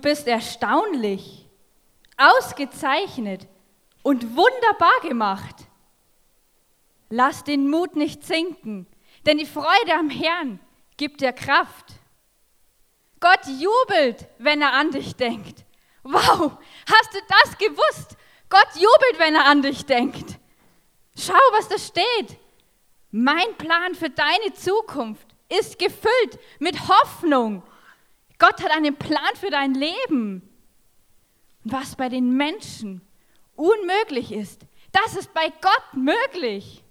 Du bist erstaunlich, ausgezeichnet und wunderbar gemacht. Lass den Mut nicht sinken, denn die Freude am Herrn gibt dir Kraft. Gott jubelt, wenn er an dich denkt. Wow, hast du das gewusst? Gott jubelt, wenn er an dich denkt. Schau, was da steht. Mein Plan für deine Zukunft ist gefüllt mit Hoffnung. Gott hat einen Plan für dein Leben. Was bei den Menschen unmöglich ist, das ist bei Gott möglich.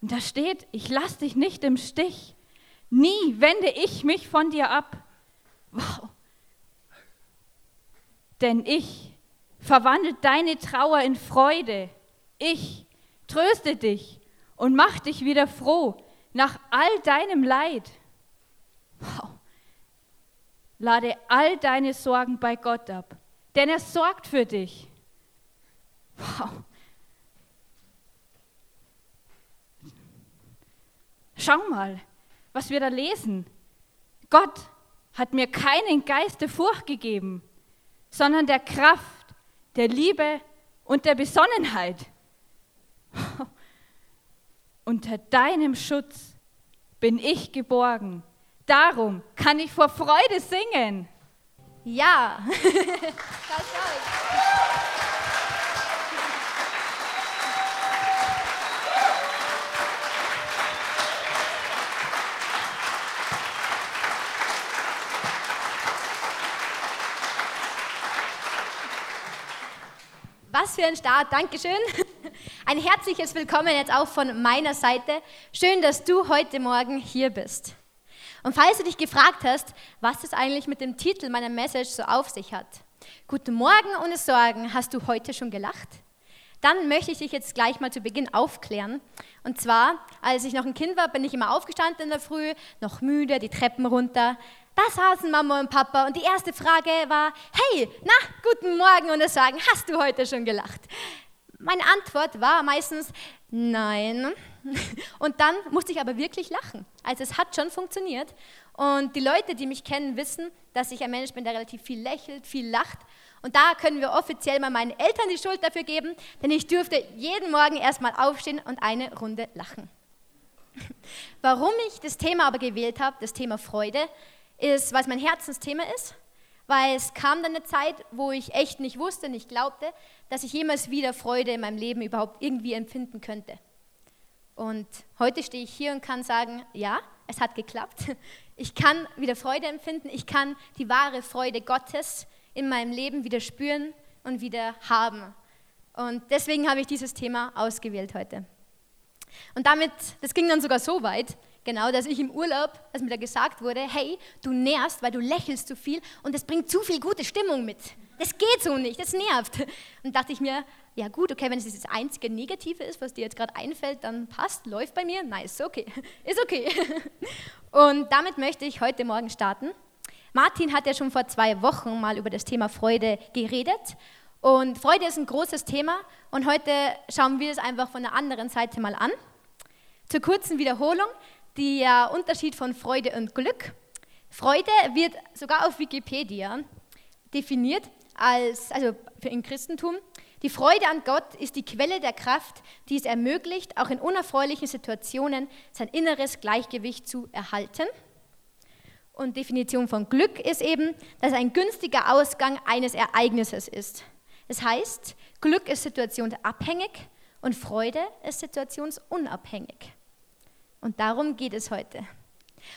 Und da steht, ich lasse dich nicht im Stich. Nie wende ich mich von dir ab. Wow. Denn ich verwandle deine Trauer in Freude. Ich tröste dich und mach dich wieder froh nach all deinem Leid. Wow. Lade all deine Sorgen bei Gott ab, denn er sorgt für dich. Wow. Schau mal, was wir da lesen. Gott hat mir keinen Geist der Furcht gegeben, sondern der Kraft, der Liebe und der Besonnenheit. Unter deinem Schutz bin ich geborgen. Darum kann ich vor Freude singen. Ja, Was für ein Start, Dankeschön. Ein herzliches Willkommen jetzt auch von meiner Seite. Schön, dass du heute Morgen hier bist. Und falls du dich gefragt hast, was es eigentlich mit dem Titel meiner Message so auf sich hat, Guten Morgen ohne Sorgen, hast du heute schon gelacht? Dann möchte ich dich jetzt gleich mal zu Beginn aufklären. Und zwar, als ich noch ein Kind war, bin ich immer aufgestanden in der Früh, noch müde, die Treppen runter. Da saßen Mama und Papa und die erste Frage war, hey, na, guten Morgen und sagen, hast du heute schon gelacht? Meine Antwort war meistens, nein. Und dann musste ich aber wirklich lachen. Also es hat schon funktioniert. Und die Leute, die mich kennen, wissen, dass ich ein Mensch bin, der relativ viel lächelt, viel lacht. Und da können wir offiziell mal meinen Eltern die Schuld dafür geben, denn ich durfte jeden Morgen erstmal aufstehen und eine Runde lachen. Warum ich das Thema aber gewählt habe, das Thema Freude, ist, weil es mein Herzensthema ist, weil es kam dann eine Zeit, wo ich echt nicht wusste, nicht glaubte, dass ich jemals wieder Freude in meinem Leben überhaupt irgendwie empfinden könnte. Und heute stehe ich hier und kann sagen, ja, es hat geklappt. Ich kann wieder Freude empfinden, ich kann die wahre Freude Gottes in meinem Leben wieder spüren und wieder haben. Und deswegen habe ich dieses Thema ausgewählt heute. Und damit, das ging dann sogar so weit, genau, dass ich im Urlaub, als mir da gesagt wurde, hey, du nährst, weil du lächelst zu viel und das bringt zu viel gute Stimmung mit. Das geht so nicht, das nervt. Und dachte ich mir, ja gut, okay, wenn es das einzige Negative ist, was dir jetzt gerade einfällt, dann passt, läuft bei mir, nice, okay, ist okay. Und damit möchte ich heute Morgen starten. Martin hat ja schon vor zwei Wochen mal über das Thema Freude geredet. Und Freude ist ein großes Thema und heute schauen wir es einfach von der anderen Seite mal an. Zur kurzen Wiederholung, der Unterschied von Freude und Glück. Freude wird sogar auf Wikipedia definiert als, also im Christentum, die Freude an Gott ist die Quelle der Kraft, die es ermöglicht, auch in unerfreulichen Situationen sein inneres Gleichgewicht zu erhalten. Und Definition von Glück ist eben, dass ein günstiger Ausgang eines Ereignisses ist. Das heißt, Glück ist situationsabhängig und Freude ist situationsunabhängig. Und darum geht es heute.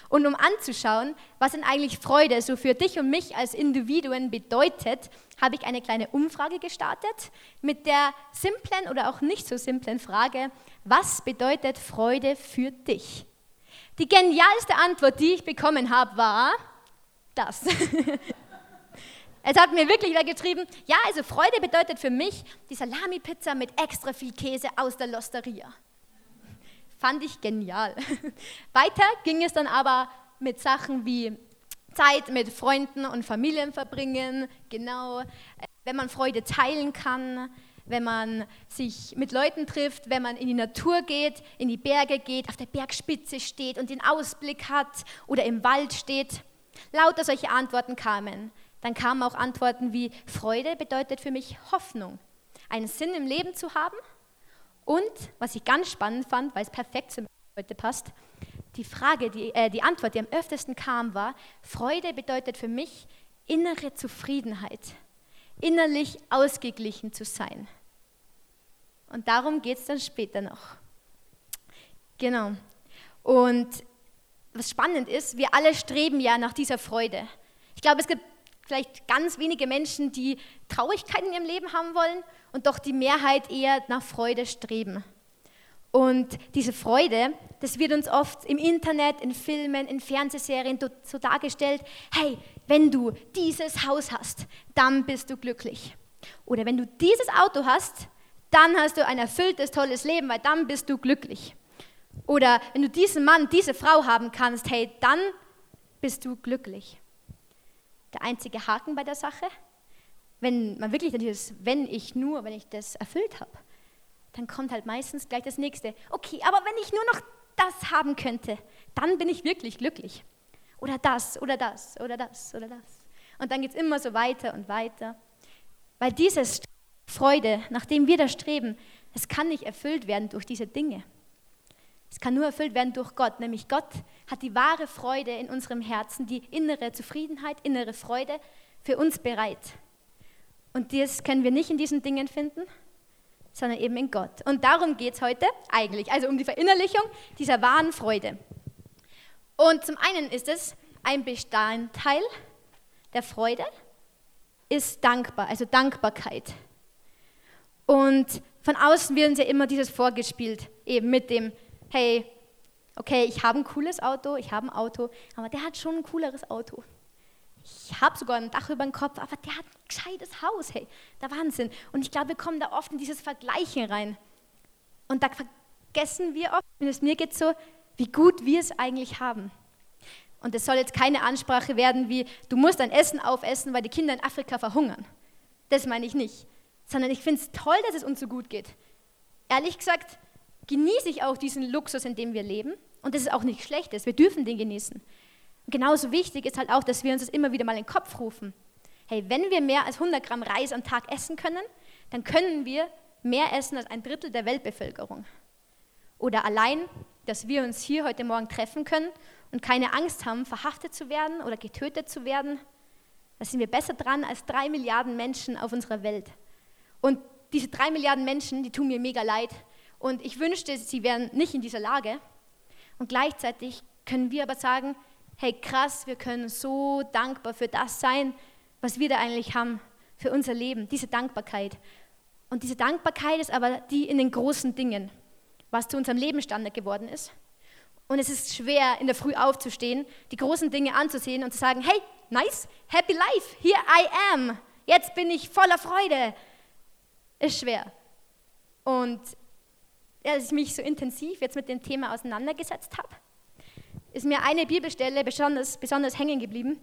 Und um anzuschauen, was denn eigentlich Freude so für dich und mich als Individuen bedeutet, habe ich eine kleine Umfrage gestartet mit der simplen oder auch nicht so simplen Frage, was bedeutet Freude für dich? Die genialste Antwort, die ich bekommen habe, war das. es hat mir wirklich wer geschrieben, ja, also Freude bedeutet für mich die Salami-Pizza mit extra viel Käse aus der Losteria. Fand ich genial. Weiter ging es dann aber mit Sachen wie Zeit mit Freunden und Familien verbringen, genau, wenn man Freude teilen kann, wenn man sich mit Leuten trifft, wenn man in die Natur geht, in die Berge geht, auf der Bergspitze steht und den Ausblick hat oder im Wald steht. Lauter solche Antworten kamen. Dann kamen auch Antworten wie Freude bedeutet für mich Hoffnung, einen Sinn im Leben zu haben. Und was ich ganz spannend fand, weil es perfekt zu heute passt, die Frage, die, äh, die Antwort, die am öftesten kam, war, Freude bedeutet für mich innere Zufriedenheit, innerlich ausgeglichen zu sein. Und darum geht es dann später noch. Genau. Und was spannend ist, wir alle streben ja nach dieser Freude. Ich glaube, es gibt vielleicht ganz wenige Menschen, die Traurigkeit in ihrem Leben haben wollen und doch die Mehrheit eher nach Freude streben. Und diese Freude, das wird uns oft im Internet, in Filmen, in Fernsehserien so dargestellt, hey, wenn du dieses Haus hast, dann bist du glücklich. Oder wenn du dieses Auto hast, dann hast du ein erfülltes, tolles Leben, weil dann bist du glücklich. Oder wenn du diesen Mann, diese Frau haben kannst, hey, dann bist du glücklich. Der einzige Haken bei der Sache, wenn man wirklich dieses, wenn ich nur, wenn ich das erfüllt habe, dann kommt halt meistens gleich das nächste. Okay, aber wenn ich nur noch das haben könnte, dann bin ich wirklich glücklich. Oder das, oder das, oder das, oder das. Und dann geht es immer so weiter und weiter. Weil diese Freude, nach dem wir da streben, es kann nicht erfüllt werden durch diese Dinge. Es kann nur erfüllt werden durch Gott, nämlich Gott hat die wahre Freude in unserem Herzen, die innere Zufriedenheit, innere Freude für uns bereit. Und das können wir nicht in diesen Dingen finden, sondern eben in Gott. Und darum geht es heute eigentlich, also um die Verinnerlichung dieser wahren Freude. Und zum einen ist es ein Bestandteil der Freude, ist dankbar, also Dankbarkeit. Und von außen wird uns ja immer dieses vorgespielt, eben mit dem, hey, okay, ich habe ein cooles Auto, ich habe ein Auto, aber der hat schon ein cooleres Auto. Ich habe sogar ein Dach über dem Kopf, aber der hat ein gescheites Haus, hey, der Wahnsinn. Und ich glaube, wir kommen da oft in dieses Vergleichen rein. Und da vergessen wir oft, wenn es mir geht so, wie gut wir es eigentlich haben. Und es soll jetzt keine Ansprache werden wie, du musst dein Essen aufessen, weil die Kinder in Afrika verhungern. Das meine ich nicht. Sondern ich finde es toll, dass es uns so gut geht. Ehrlich gesagt, genieße ich auch diesen Luxus, in dem wir leben. Und das ist auch nichts Schlechtes. Wir dürfen den genießen. Genauso wichtig ist halt auch, dass wir uns das immer wieder mal in den Kopf rufen. Hey, wenn wir mehr als 100 Gramm Reis am Tag essen können, dann können wir mehr essen als ein Drittel der Weltbevölkerung. Oder allein, dass wir uns hier heute Morgen treffen können und keine Angst haben, verhaftet zu werden oder getötet zu werden, da sind wir besser dran als drei Milliarden Menschen auf unserer Welt. Und diese drei Milliarden Menschen, die tun mir mega leid. Und ich wünschte, sie wären nicht in dieser Lage. Und gleichzeitig können wir aber sagen, hey krass, wir können so dankbar für das sein, was wir da eigentlich haben, für unser Leben, diese Dankbarkeit. Und diese Dankbarkeit ist aber die in den großen Dingen, was zu unserem Lebensstandard geworden ist. Und es ist schwer, in der Früh aufzustehen, die großen Dinge anzusehen und zu sagen, hey, nice, happy life, here I am, jetzt bin ich voller Freude. Ist schwer. Und als ich mich so intensiv jetzt mit dem Thema auseinandergesetzt habe, ist mir eine Bibelstelle besonders, besonders hängen geblieben.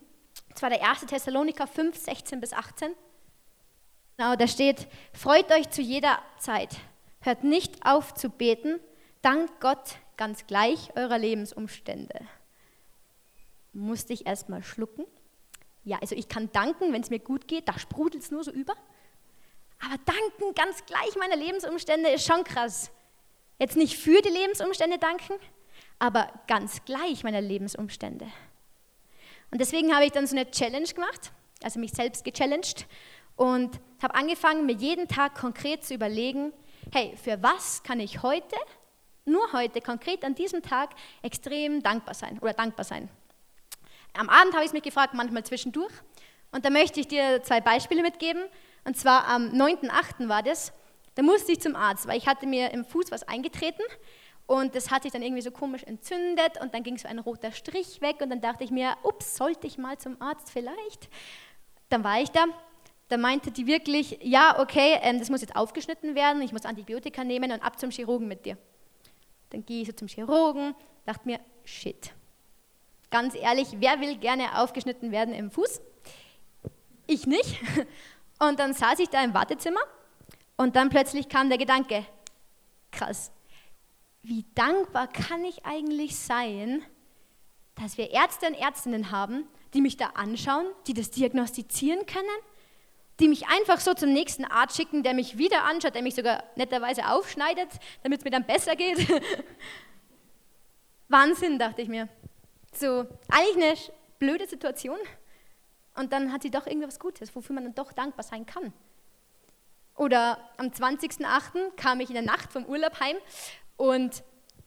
Und zwar der 1. Thessaloniker 5, 16 bis 18. Genau, da steht, freut euch zu jeder Zeit, hört nicht auf zu beten, dankt Gott ganz gleich eurer Lebensumstände. Musste ich erstmal schlucken. Ja, also ich kann danken, wenn es mir gut geht, da sprudelt es nur so über. Aber danken ganz gleich meiner Lebensumstände ist schon krass. Jetzt nicht für die Lebensumstände danken, aber ganz gleich meiner Lebensumstände. Und deswegen habe ich dann so eine Challenge gemacht, also mich selbst gechallenged und habe angefangen, mir jeden Tag konkret zu überlegen, hey, für was kann ich heute, nur heute, konkret an diesem Tag extrem dankbar sein oder dankbar sein. Am Abend habe ich es mich gefragt, manchmal zwischendurch. Und da möchte ich dir zwei Beispiele mitgeben. Und zwar am 9.8. war das. Da musste ich zum Arzt, weil ich hatte mir im Fuß was eingetreten und das hat sich dann irgendwie so komisch entzündet und dann ging so ein roter Strich weg und dann dachte ich mir, ups, sollte ich mal zum Arzt vielleicht? Dann war ich da. Da meinte die wirklich, ja, okay, ähm, das muss jetzt aufgeschnitten werden, ich muss Antibiotika nehmen und ab zum Chirurgen mit dir. Dann gehe ich so zum Chirurgen, dachte mir, shit. Ganz ehrlich, wer will gerne aufgeschnitten werden im Fuß? Ich nicht. Und dann saß ich da im Wartezimmer und dann plötzlich kam der Gedanke, krass, wie dankbar kann ich eigentlich sein, dass wir Ärzte und Ärztinnen haben, die mich da anschauen, die das diagnostizieren können, die mich einfach so zum nächsten Arzt schicken, der mich wieder anschaut, der mich sogar netterweise aufschneidet, damit es mir dann besser geht. Wahnsinn, dachte ich mir. So, eigentlich eine blöde Situation. Und dann hat sie doch irgendwas Gutes, wofür man dann doch dankbar sein kann. Oder am 20.08. kam ich in der Nacht vom Urlaub heim und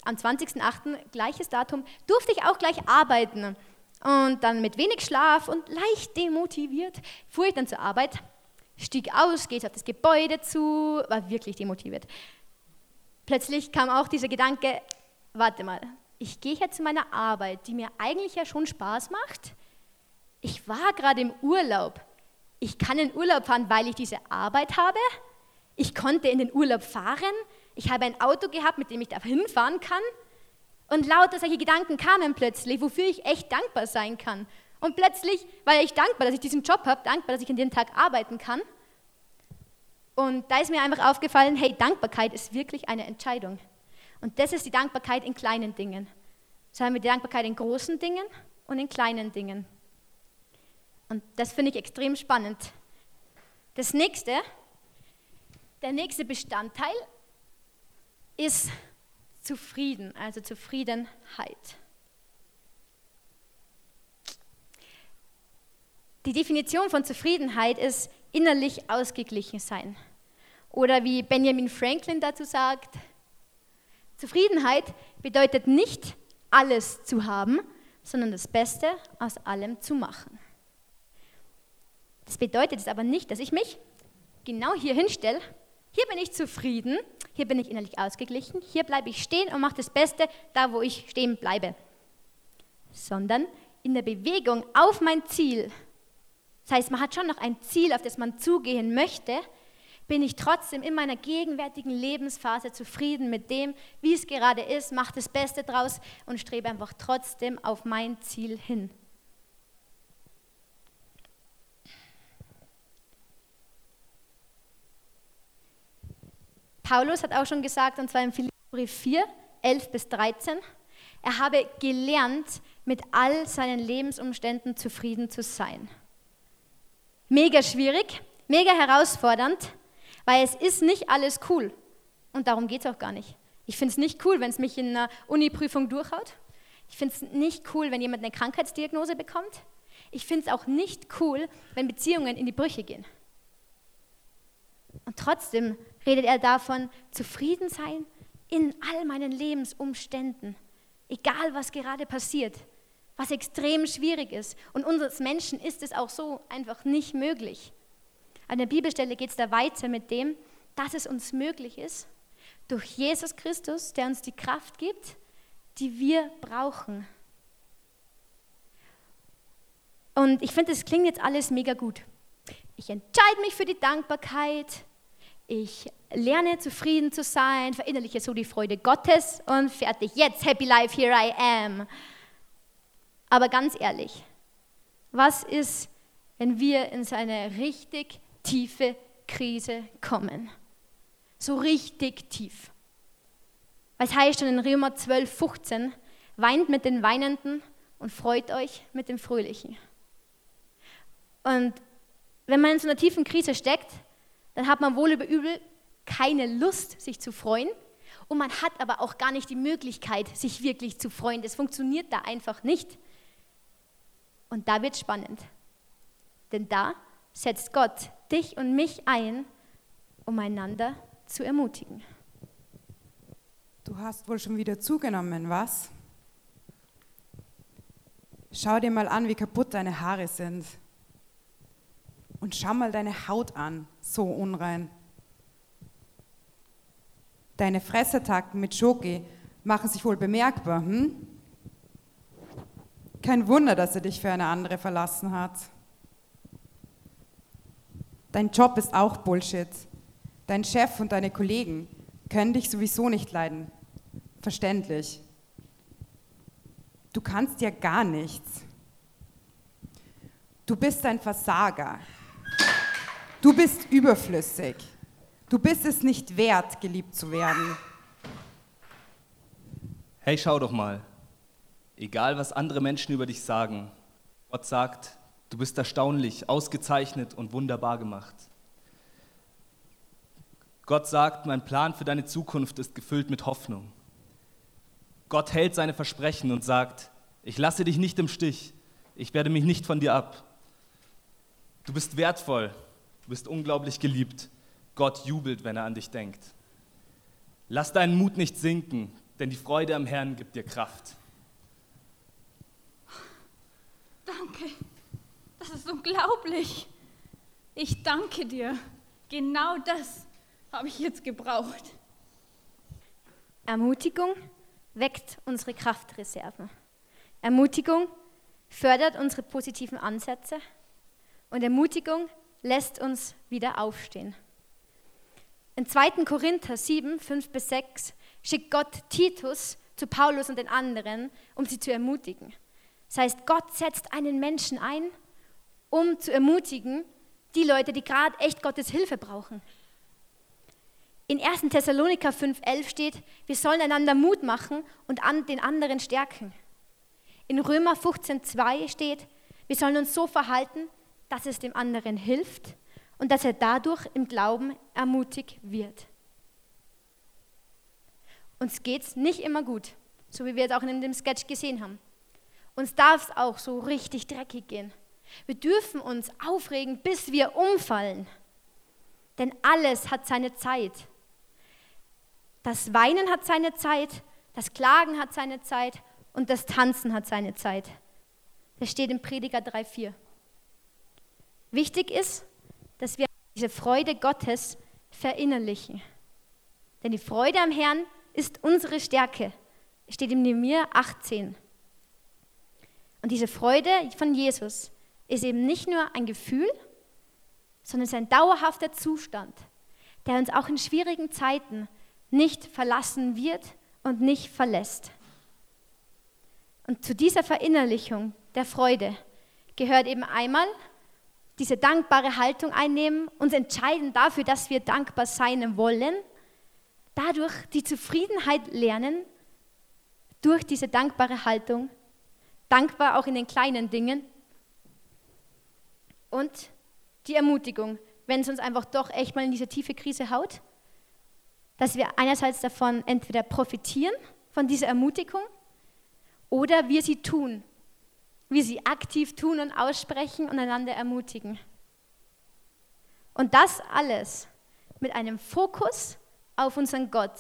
am 20.08., gleiches Datum, durfte ich auch gleich arbeiten. Und dann mit wenig Schlaf und leicht demotiviert fuhr ich dann zur Arbeit, stieg aus, geht auf das Gebäude zu, war wirklich demotiviert. Plötzlich kam auch dieser Gedanke, warte mal, ich gehe jetzt zu meiner Arbeit, die mir eigentlich ja schon Spaß macht. Ich war gerade im Urlaub. Ich kann in Urlaub fahren, weil ich diese Arbeit habe. Ich konnte in den Urlaub fahren. Ich habe ein Auto gehabt, mit dem ich da hinfahren kann. Und lauter solche Gedanken kamen plötzlich, wofür ich echt dankbar sein kann. Und plötzlich war ich dankbar, dass ich diesen Job habe, dankbar, dass ich an dem Tag arbeiten kann. Und da ist mir einfach aufgefallen, hey, Dankbarkeit ist wirklich eine Entscheidung. Und das ist die Dankbarkeit in kleinen Dingen. So haben wir die Dankbarkeit in großen Dingen und in kleinen Dingen. Und das finde ich extrem spannend. Das nächste, der nächste Bestandteil ist zufrieden, also Zufriedenheit. Die Definition von Zufriedenheit ist innerlich ausgeglichen sein. Oder wie Benjamin Franklin dazu sagt, Zufriedenheit bedeutet nicht alles zu haben, sondern das Beste aus allem zu machen. Das bedeutet es aber nicht, dass ich mich genau hier hinstelle hier bin ich zufrieden, hier bin ich innerlich ausgeglichen, hier bleibe ich stehen und mache das Beste da, wo ich stehen bleibe. Sondern in der Bewegung auf mein Ziel, das heißt, man hat schon noch ein Ziel, auf das man zugehen möchte, bin ich trotzdem in meiner gegenwärtigen Lebensphase zufrieden mit dem, wie es gerade ist, mache das Beste draus und strebe einfach trotzdem auf mein Ziel hin. Paulus hat auch schon gesagt, und zwar im Philipperbrief 4, 11 bis 13, er habe gelernt, mit all seinen Lebensumständen zufrieden zu sein. Mega schwierig, mega herausfordernd, weil es ist nicht alles cool. Und darum geht es auch gar nicht. Ich finde es nicht cool, wenn es mich in einer Uni-Prüfung durchhaut. Ich finde es nicht cool, wenn jemand eine Krankheitsdiagnose bekommt. Ich finde es auch nicht cool, wenn Beziehungen in die Brüche gehen. Und trotzdem redet er davon, zufrieden sein in all meinen Lebensumständen, egal was gerade passiert, was extrem schwierig ist. Und uns Menschen ist es auch so einfach nicht möglich. An der Bibelstelle geht es da weiter mit dem, dass es uns möglich ist, durch Jesus Christus, der uns die Kraft gibt, die wir brauchen. Und ich finde, das klingt jetzt alles mega gut. Ich entscheide mich für die Dankbarkeit, ich lerne zufrieden zu sein, verinnerliche so die Freude Gottes und fertig. Jetzt, happy life, here I am. Aber ganz ehrlich, was ist, wenn wir in so eine richtig tiefe Krise kommen? So richtig tief. Was heißt schon in Römer 12, 15, weint mit den Weinenden und freut euch mit den Fröhlichen. Und wenn man in so einer tiefen Krise steckt, dann hat man wohl über übel keine Lust, sich zu freuen. Und man hat aber auch gar nicht die Möglichkeit, sich wirklich zu freuen. Das funktioniert da einfach nicht. Und da wird spannend. Denn da setzt Gott dich und mich ein, um einander zu ermutigen. Du hast wohl schon wieder zugenommen, was? Schau dir mal an, wie kaputt deine Haare sind und schau mal deine Haut an, so unrein. Deine Fressattacken mit Schoki machen sich wohl bemerkbar, hm? Kein Wunder, dass er dich für eine andere verlassen hat. Dein Job ist auch Bullshit. Dein Chef und deine Kollegen können dich sowieso nicht leiden. Verständlich. Du kannst ja gar nichts. Du bist ein Versager. Du bist überflüssig. Du bist es nicht wert, geliebt zu werden. Hey, schau doch mal. Egal, was andere Menschen über dich sagen, Gott sagt, du bist erstaunlich, ausgezeichnet und wunderbar gemacht. Gott sagt, mein Plan für deine Zukunft ist gefüllt mit Hoffnung. Gott hält seine Versprechen und sagt, ich lasse dich nicht im Stich, ich werde mich nicht von dir ab. Du bist wertvoll, du bist unglaublich geliebt. Gott jubelt, wenn er an dich denkt. Lass deinen Mut nicht sinken, denn die Freude am Herrn gibt dir Kraft. Danke. Das ist unglaublich. Ich danke dir. Genau das habe ich jetzt gebraucht. Ermutigung weckt unsere Kraftreserven. Ermutigung fördert unsere positiven Ansätze und Ermutigung lässt uns wieder aufstehen. In 2. Korinther 7, 5 bis 6 schickt Gott Titus zu Paulus und den anderen, um sie zu ermutigen. Das heißt, Gott setzt einen Menschen ein, um zu ermutigen, die Leute, die gerade echt Gottes Hilfe brauchen. In 1. Thessaloniker 5,11 steht, wir sollen einander Mut machen und an den anderen stärken. In Römer 15,2 steht, wir sollen uns so verhalten, dass es dem anderen hilft und dass er dadurch im Glauben ermutigt wird. Uns geht es nicht immer gut, so wie wir es auch in dem Sketch gesehen haben. Uns darf es auch so richtig dreckig gehen. Wir dürfen uns aufregen, bis wir umfallen. Denn alles hat seine Zeit. Das Weinen hat seine Zeit, das Klagen hat seine Zeit und das Tanzen hat seine Zeit. Das steht im Prediger 3,4. Wichtig ist, dass wir diese Freude Gottes verinnerlichen. Denn die Freude am Herrn ist unsere Stärke. Steht im Nehemiah 18. Und diese Freude von Jesus ist eben nicht nur ein Gefühl, sondern ist ein dauerhafter Zustand, der uns auch in schwierigen Zeiten nicht verlassen wird und nicht verlässt. Und zu dieser Verinnerlichung der Freude gehört eben einmal diese dankbare Haltung einnehmen, uns entscheiden dafür, dass wir dankbar sein wollen, dadurch die Zufriedenheit lernen, durch diese dankbare Haltung dankbar auch in den kleinen Dingen. Und die Ermutigung, wenn es uns einfach doch echt mal in diese tiefe Krise haut, dass wir einerseits davon entweder profitieren, von dieser Ermutigung, oder wir sie tun, wir sie aktiv tun und aussprechen und einander ermutigen. Und das alles mit einem Fokus auf unseren Gott,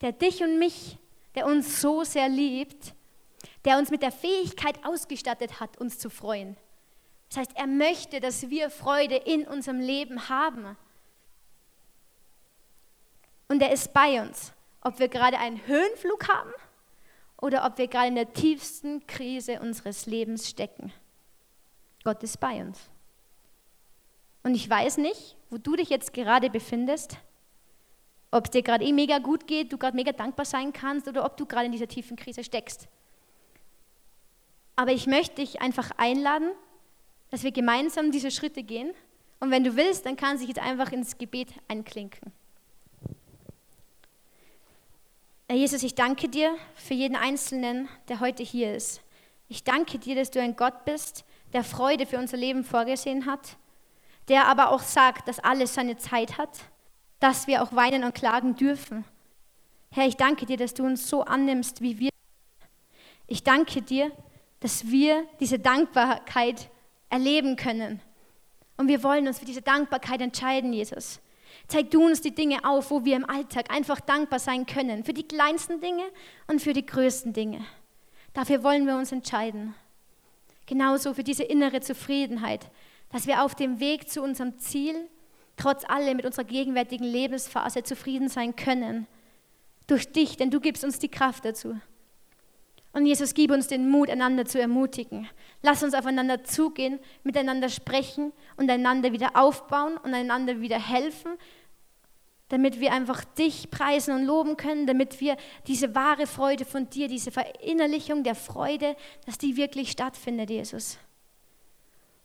der dich und mich, der uns so sehr liebt der uns mit der Fähigkeit ausgestattet hat, uns zu freuen. Das heißt, er möchte, dass wir Freude in unserem Leben haben. Und er ist bei uns, ob wir gerade einen Höhenflug haben oder ob wir gerade in der tiefsten Krise unseres Lebens stecken. Gott ist bei uns. Und ich weiß nicht, wo du dich jetzt gerade befindest, ob es dir gerade eh mega gut geht, du gerade mega dankbar sein kannst oder ob du gerade in dieser tiefen Krise steckst. Aber ich möchte dich einfach einladen, dass wir gemeinsam diese Schritte gehen. Und wenn du willst, dann kannst du dich jetzt einfach ins Gebet einklinken. Herr Jesus, ich danke dir für jeden Einzelnen, der heute hier ist. Ich danke dir, dass du ein Gott bist, der Freude für unser Leben vorgesehen hat, der aber auch sagt, dass alles seine Zeit hat, dass wir auch weinen und klagen dürfen. Herr, ich danke dir, dass du uns so annimmst, wie wir. Ich danke dir, dass wir diese Dankbarkeit erleben können. Und wir wollen uns für diese Dankbarkeit entscheiden, Jesus. Zeig du uns die Dinge auf, wo wir im Alltag einfach dankbar sein können. Für die kleinsten Dinge und für die größten Dinge. Dafür wollen wir uns entscheiden. Genauso für diese innere Zufriedenheit, dass wir auf dem Weg zu unserem Ziel trotz allem mit unserer gegenwärtigen Lebensphase zufrieden sein können. Durch dich, denn du gibst uns die Kraft dazu. Und Jesus, gib uns den Mut, einander zu ermutigen. Lass uns aufeinander zugehen, miteinander sprechen und einander wieder aufbauen und einander wieder helfen, damit wir einfach dich preisen und loben können, damit wir diese wahre Freude von dir, diese Verinnerlichung der Freude, dass die wirklich stattfindet, Jesus.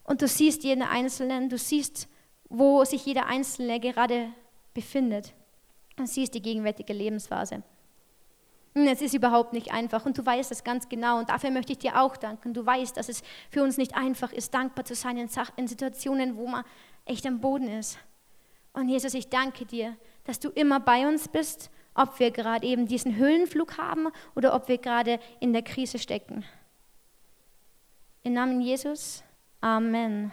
Und du siehst jeden Einzelnen, du siehst, wo sich jeder Einzelne gerade befindet. Du siehst die gegenwärtige Lebensphase. Und es ist überhaupt nicht einfach und du weißt das ganz genau und dafür möchte ich dir auch danken. Du weißt, dass es für uns nicht einfach ist, dankbar zu sein in Situationen, wo man echt am Boden ist. Und Jesus, ich danke dir, dass du immer bei uns bist, ob wir gerade eben diesen Höhlenflug haben oder ob wir gerade in der Krise stecken. Im Namen Jesus, Amen.